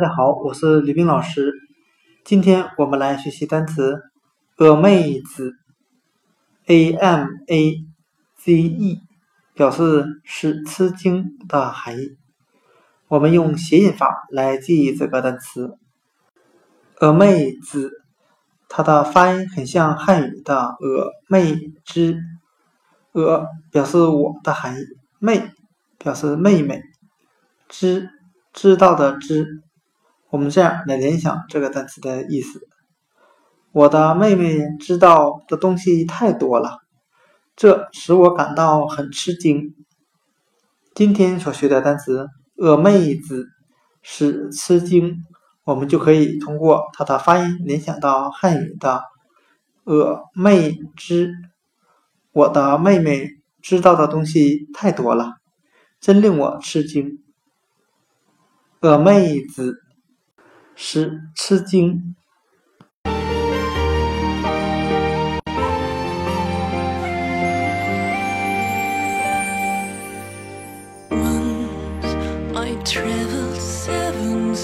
大家好，我是李冰老师。今天我们来学习单词“峨眉子 ”，a m a z e，表示是吃惊的含义。我们用谐音法来记忆这个单词“峨眉子”，它的发音很像汉语的“峨眉之”。峨表示我的含义，妹表示妹妹，知知道的知。我们这样来联想这个单词的意思：我的妹妹知道的东西太多了，这使我感到很吃惊。今天所学的单词“峨妹子”是吃惊，我们就可以通过它的发音联想到汉语的“峨妹知”。我的妹妹知道的东西太多了，真令我吃惊。峨妹子。是吃惊。Once I traveled seven